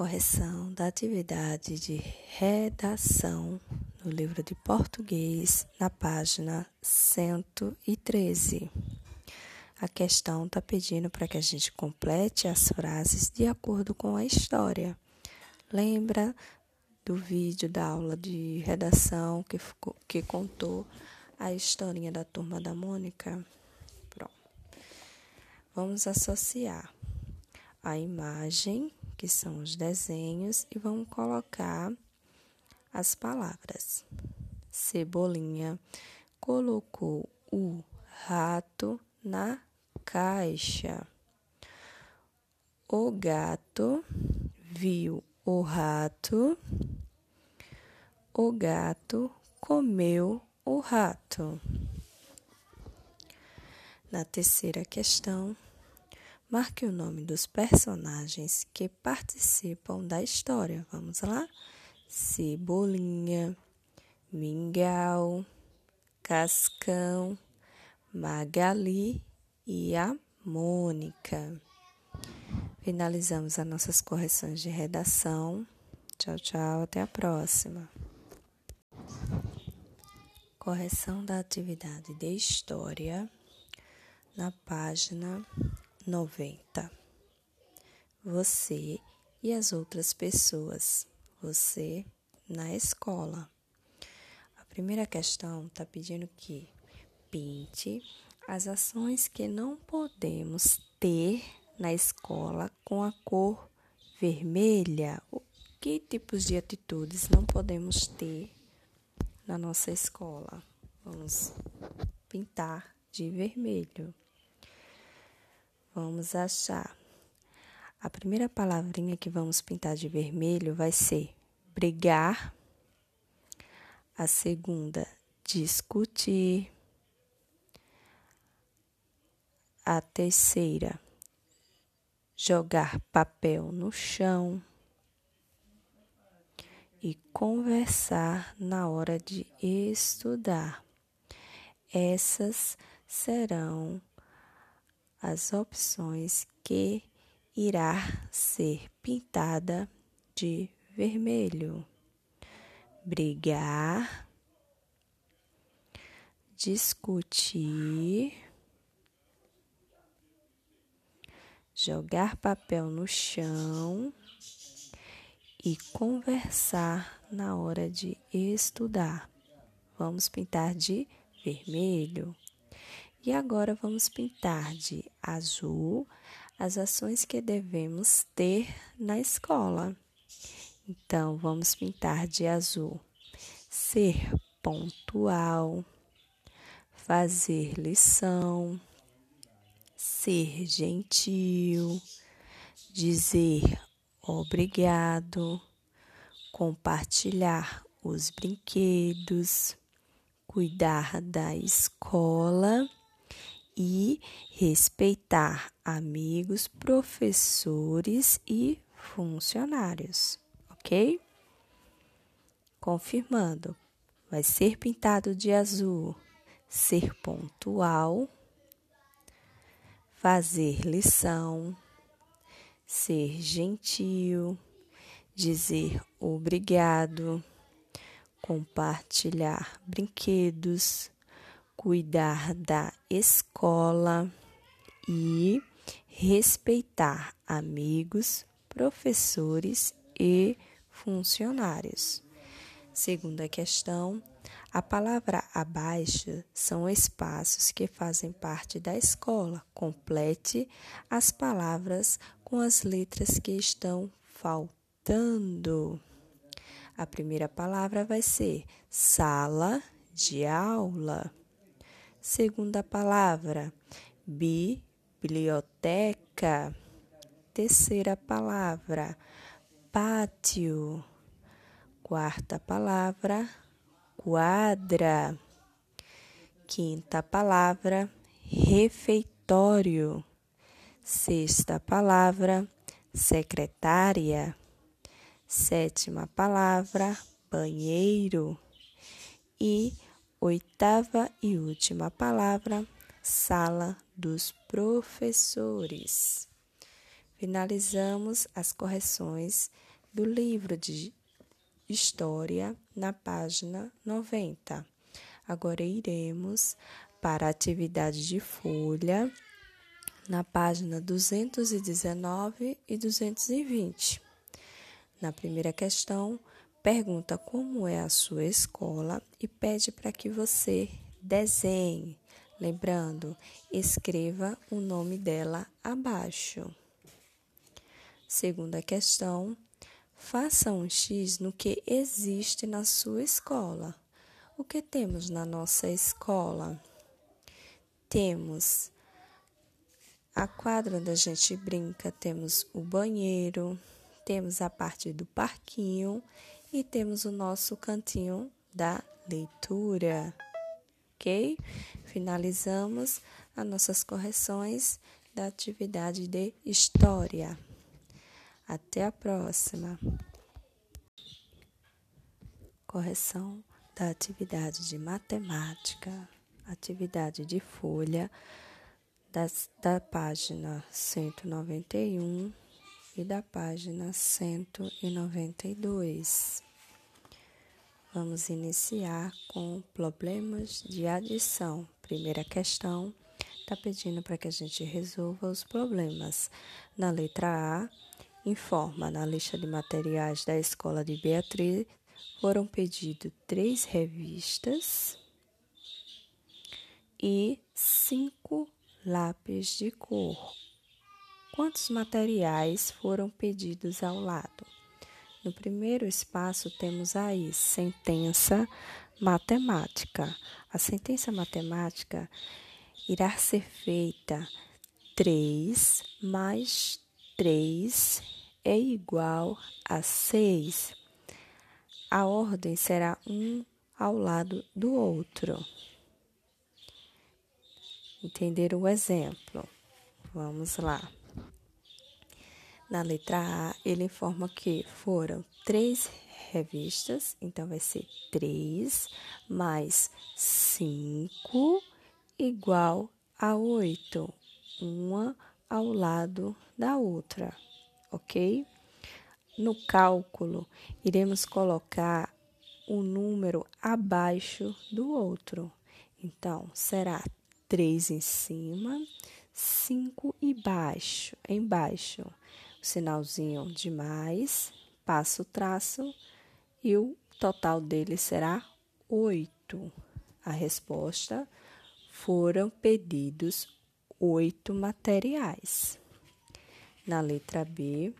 correção da atividade de redação no livro de português, na página 113. A questão está pedindo para que a gente complete as frases de acordo com a história. Lembra do vídeo da aula de redação que, ficou, que contou a historinha da turma da Mônica? Pronto. Vamos associar a imagem que são os desenhos, e vamos colocar as palavras. Cebolinha colocou o rato na caixa. O gato viu o rato. O gato comeu o rato. Na terceira questão, Marque o nome dos personagens que participam da história. Vamos lá? Cebolinha, Mingau, Cascão, Magali e a Mônica. Finalizamos as nossas correções de redação. Tchau, tchau, até a próxima. Correção da atividade de história na página 90. Você e as outras pessoas. Você na escola. A primeira questão está pedindo que pinte as ações que não podemos ter na escola com a cor vermelha. Que tipos de atitudes não podemos ter na nossa escola? Vamos pintar de vermelho. Vamos achar. A primeira palavrinha que vamos pintar de vermelho vai ser brigar. A segunda, discutir. A terceira, jogar papel no chão. E conversar na hora de estudar. Essas serão as opções que irá ser pintada de vermelho. Brigar, discutir, jogar papel no chão e conversar na hora de estudar. Vamos pintar de vermelho. E agora vamos pintar de azul as ações que devemos ter na escola. Então, vamos pintar de azul ser pontual, fazer lição, ser gentil, dizer obrigado, compartilhar os brinquedos, cuidar da escola e respeitar amigos, professores e funcionários, ok? Confirmando, vai ser pintado de azul, ser pontual, fazer lição, ser gentil, dizer obrigado, compartilhar brinquedos, cuidar da escola e respeitar amigos, professores e funcionários. Segunda questão, a palavra abaixo são espaços que fazem parte da escola. Complete as palavras com as letras que estão faltando. A primeira palavra vai ser sala de aula. Segunda palavra, biblioteca. Terceira palavra, pátio. Quarta palavra, quadra. Quinta palavra, refeitório. Sexta palavra, secretária. Sétima palavra, banheiro. E Oitava e última palavra, sala dos professores. Finalizamos as correções do livro de História na página 90. Agora iremos para a atividade de folha na página 219 e 220. Na primeira questão, pergunta como é a sua escola e pede para que você desenhe. Lembrando, escreva o nome dela abaixo. Segunda questão, faça um X no que existe na sua escola. O que temos na nossa escola? Temos a quadra onde a gente brinca, temos o banheiro, temos a parte do parquinho e temos o nosso cantinho da leitura. Ok? Finalizamos as nossas correções da atividade de história. Até a próxima. Correção da atividade de matemática, atividade de folha das, da página 191 e da página 192. Vamos iniciar com problemas de adição. Primeira questão está pedindo para que a gente resolva os problemas. Na letra A, informa na lista de materiais da escola de Beatriz foram pedidos três revistas e cinco lápis de cor Quantos materiais foram pedidos ao lado? No primeiro espaço temos aí sentença matemática. A sentença matemática irá ser feita 3 mais 3 é igual a 6. A ordem será um ao lado do outro. Entender o exemplo? Vamos lá. Na letra A, ele informa que foram três revistas, então vai ser 3 mais 5 igual a 8, uma ao lado da outra, ok? No cálculo, iremos colocar o número abaixo do outro. Então, será 3 em cima, 5 embaixo, embaixo sinalzinho de mais, passo o traço e o total dele será 8. A resposta foram pedidos oito materiais. Na letra B,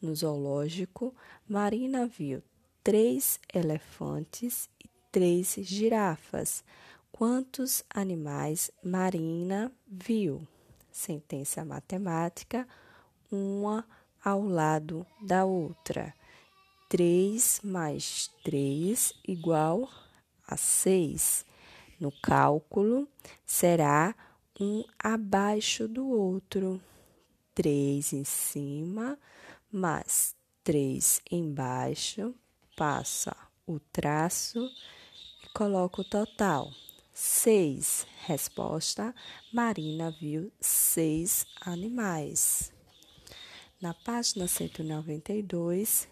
no zoológico, Marina viu três elefantes e três girafas. Quantos animais Marina viu? Sentença matemática uma ao lado da outra. 3 mais 3 igual a 6. No cálculo, será um abaixo do outro. 3 em cima mais 3 embaixo. Passa o traço e coloca o total. 6. Resposta: Marina viu seis animais. Na página 192,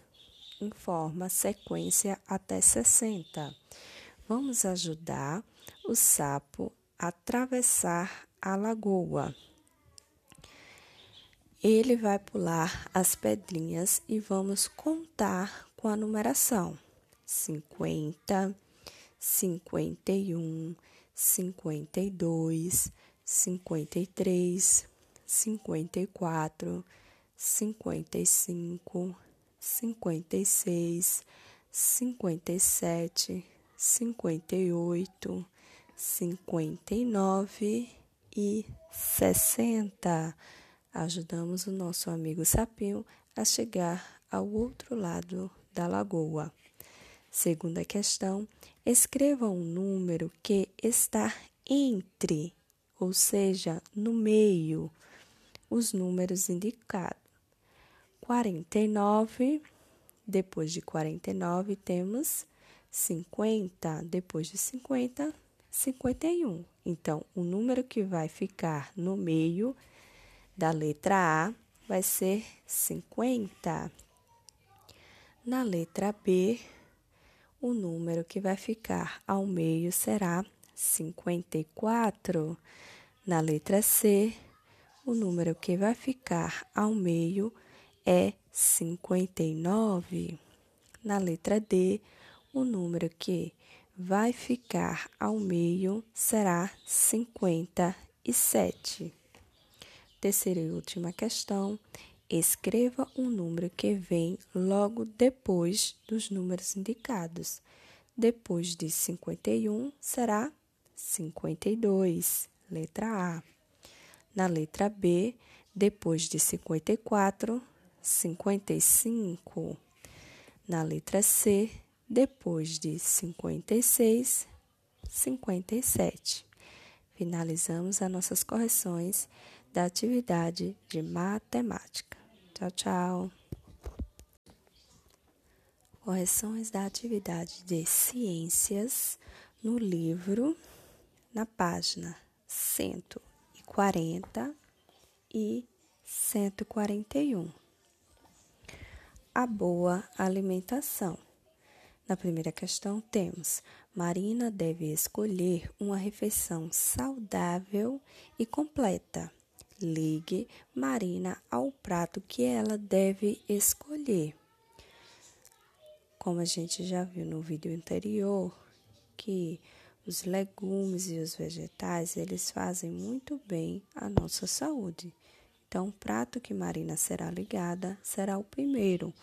informa a sequência até 60. Vamos ajudar o sapo a atravessar a lagoa. Ele vai pular as pedrinhas e vamos contar com a numeração: 50, 51, 52, 53, 54 cinquenta e cinco, cinquenta e seis, cinquenta e sete, cinquenta e oito, cinquenta e nove e sessenta. Ajudamos o nosso amigo sapinho a chegar ao outro lado da lagoa. Segunda questão, escreva um número que está entre, ou seja, no meio, os números indicados. 49. Depois de 49, temos 50. Depois de 50, 51. Então, o número que vai ficar no meio da letra A vai ser 50. Na letra B, o número que vai ficar ao meio será 54. Na letra C, o número que vai ficar ao meio é 59. Na letra D, o número que vai ficar ao meio será 57. Terceira e última questão. Escreva um número que vem logo depois dos números indicados. Depois de 51 será 52, letra A. Na letra B, depois de 54, 55. Na letra C, depois de 56, 57. Finalizamos as nossas correções da atividade de matemática. Tchau, tchau. Correções da atividade de ciências no livro, na página 140 e 141. A boa alimentação. Na primeira questão, temos: Marina deve escolher uma refeição saudável e completa. Ligue Marina ao prato que ela deve escolher. Como a gente já viu no vídeo anterior, que os legumes e os vegetais, eles fazem muito bem à nossa saúde. Então, o prato que Marina será ligada será o primeiro,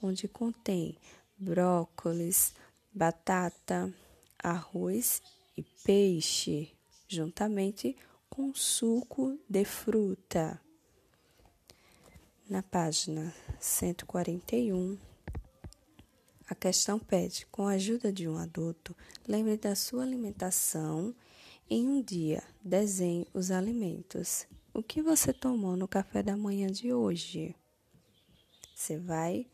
onde contém brócolis, batata, arroz e peixe, juntamente com suco de fruta. Na página 141, a questão pede: com a ajuda de um adulto, lembre da sua alimentação. Em um dia, desenhe os alimentos. O que você tomou no café da manhã de hoje? Você vai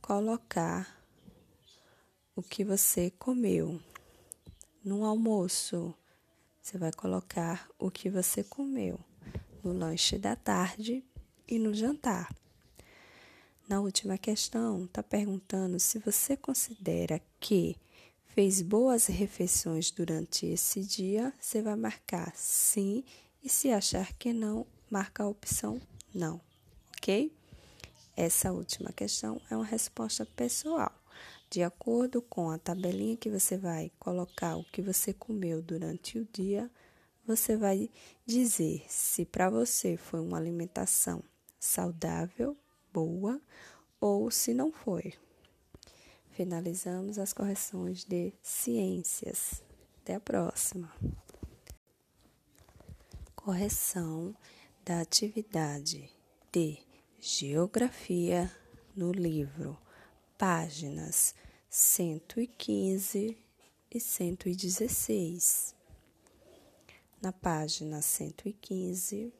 colocar o que você comeu. No almoço, você vai colocar o que você comeu. No lanche da tarde e no jantar. Na última questão, está perguntando se você considera que fez boas refeições durante esse dia, você vai marcar sim, e se achar que não, marca a opção não, ok? Essa última questão é uma resposta pessoal. De acordo com a tabelinha que você vai colocar o que você comeu durante o dia, você vai dizer se para você foi uma alimentação saudável, boa ou se não foi. Finalizamos as correções de ciências. Até a próxima. Correção da atividade de Geografia no livro páginas 115 e 116. Na página 115,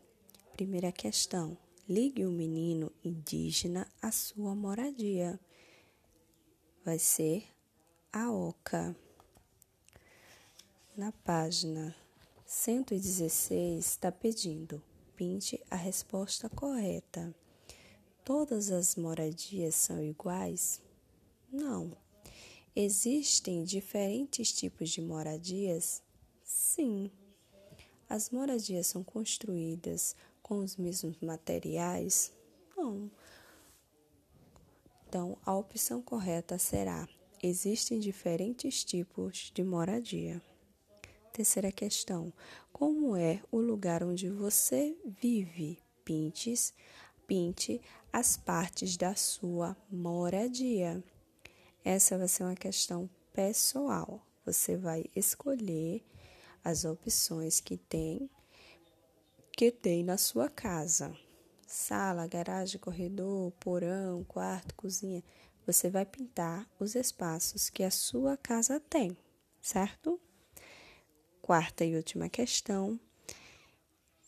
primeira questão: ligue o menino indígena à sua moradia. Vai ser a oca. Na página 116, está pedindo: pinte a resposta correta. Todas as moradias são iguais? Não. Existem diferentes tipos de moradias? Sim. As moradias são construídas com os mesmos materiais? Não. Então, a opção correta será: existem diferentes tipos de moradia. Terceira questão: como é o lugar onde você vive? Pintes, pinte as partes da sua moradia. Essa vai ser uma questão pessoal. Você vai escolher as opções que tem que tem na sua casa. Sala, garagem, corredor, porão, quarto, cozinha. Você vai pintar os espaços que a sua casa tem, certo? Quarta e última questão.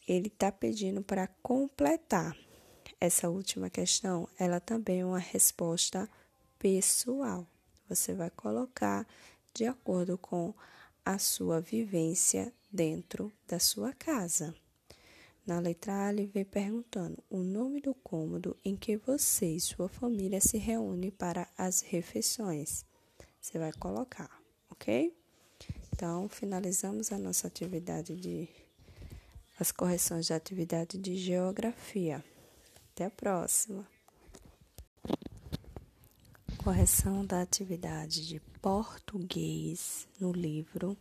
Ele está pedindo para completar. Essa última questão, ela também é uma resposta pessoal. Você vai colocar de acordo com a sua vivência dentro da sua casa. Na letra A, ele vem perguntando o nome do cômodo em que você e sua família se reúnem para as refeições. Você vai colocar, ok? Então, finalizamos a nossa atividade de as correções de atividade de geografia. Até a próxima. Correção da atividade de português no livro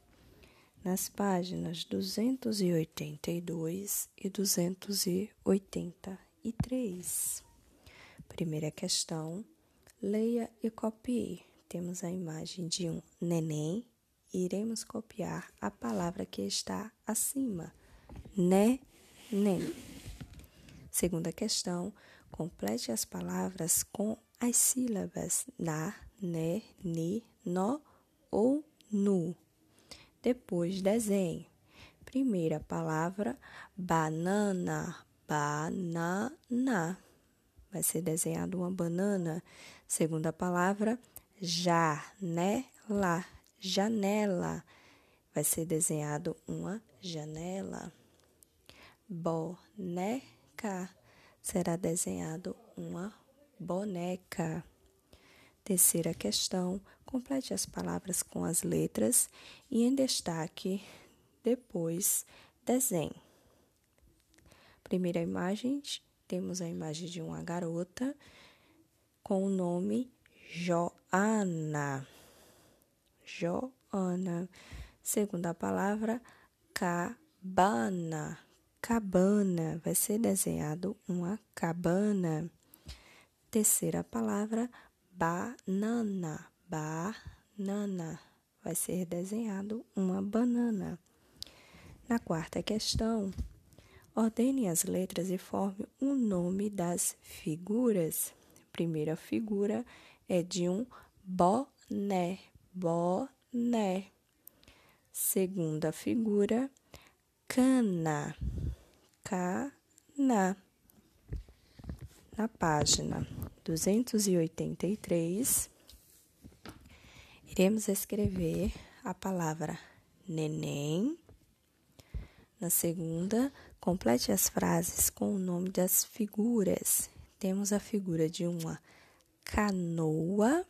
nas páginas 282 e 283. Primeira questão: leia e copie. Temos a imagem de um neném iremos copiar a palavra que está acima. Né, nem. Segunda questão: complete as palavras com as sílabas na, né, ni, no ou nu. Depois, desenhe. Primeira palavra, banana, banana. Vai ser desenhado uma banana. Segunda palavra, janela, janela. Vai ser desenhado uma janela. Boneca. Será desenhado uma boneca. Terceira questão: complete as palavras com as letras e em destaque depois desenhe. Primeira imagem, temos a imagem de uma garota com o nome Joana. Joana. Segunda palavra, cabana. Cabana. Vai ser desenhado uma cabana. Terceira palavra, banana, banana. Vai ser desenhado uma banana. Na quarta questão, ordene as letras e forme o nome das figuras. primeira figura é de um boné, boné. Segunda figura, cana, cana. Na página 283, iremos escrever a palavra neném. Na segunda, complete as frases com o nome das figuras. Temos a figura de uma canoa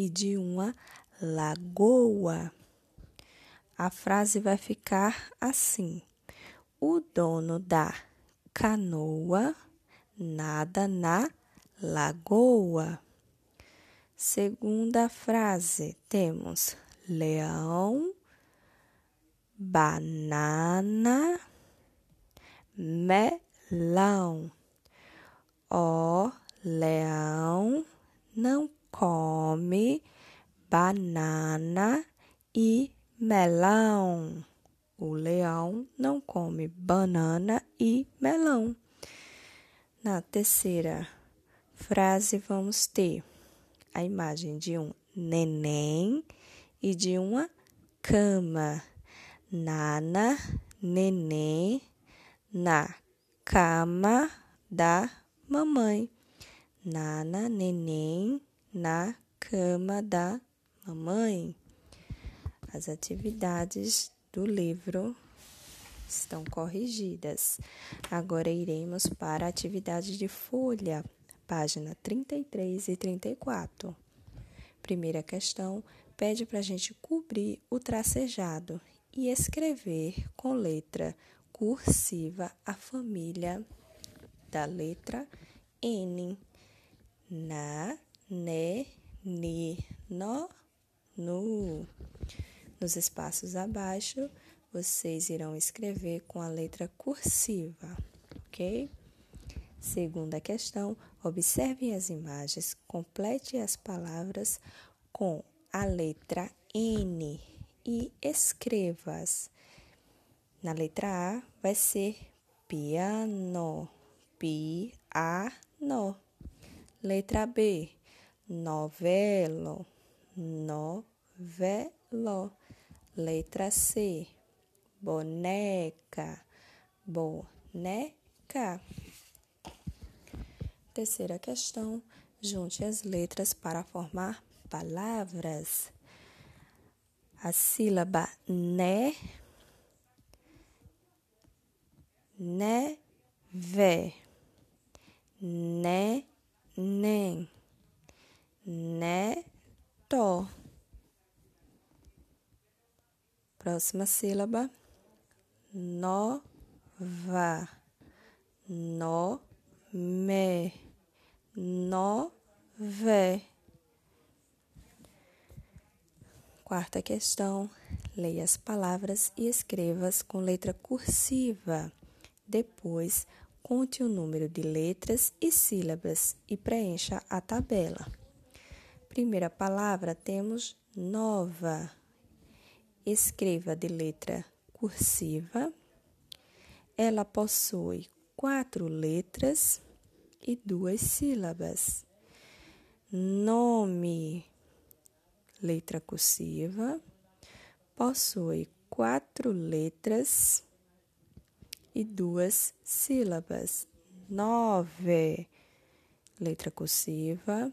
e de uma lagoa. A frase vai ficar assim: O dono da canoa nada na lagoa. Segunda frase, temos leão, banana, melão. O leão não come banana e melão. O leão não come banana e melão. Na terceira frase, vamos ter a imagem de um neném e de uma cama. Nana, neném, na cama da mamãe. Nana, neném, na cama da mamãe. As atividades do livro estão corrigidas. Agora iremos para a atividade de folha, página 33 e 34. Primeira questão pede para a gente cobrir o tracejado e escrever com letra cursiva a família da letra N. Na, ne, ni, no, nu. Nos espaços abaixo, vocês irão escrever com a letra cursiva, ok? Segunda questão: observe as imagens, complete as palavras com a letra N e escreva-as. Na letra A vai ser piano, piano. Letra B, novelo, novelo. Letra C, boneca, boneca. Terceira questão: junte as letras para formar palavras. A sílaba né, neve, né, nem, neto. Próxima sílaba, nova, no, me, nove. Quarta questão. Leia as palavras e escreva-as com letra cursiva. Depois, conte o número de letras e sílabas e preencha a tabela. Primeira palavra temos nova. Escreva de letra cursiva. Ela possui quatro letras e duas sílabas. Nome letra cursiva, possui quatro letras e duas sílabas. Nove, letra cursiva,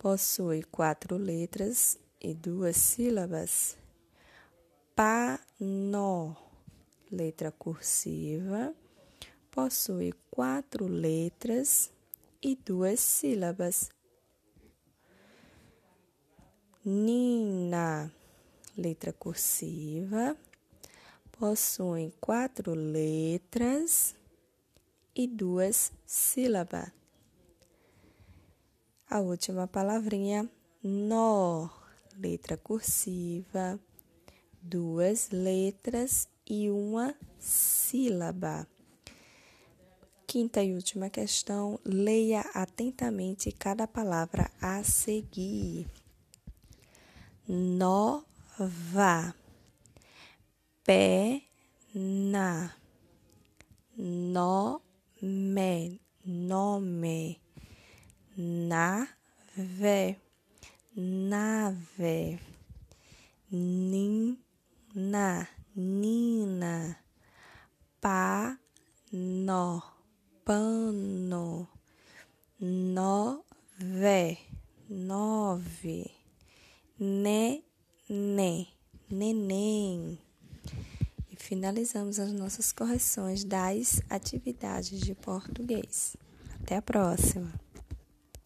possui quatro letras e duas sílabas. Pano, letra cursiva, possui quatro letras e duas sílabas. Nina, letra cursiva, possui quatro letras e duas sílabas. A última palavrinha, nó, letra cursiva, duas letras e uma sílaba. Quinta e última questão, leia atentamente cada palavra a seguir. Nova, pena, nome, nome, nave, nave, nina, nina, pano, pano, nove, nove né, neném. E finalizamos as nossas correções das atividades de português. Até a próxima!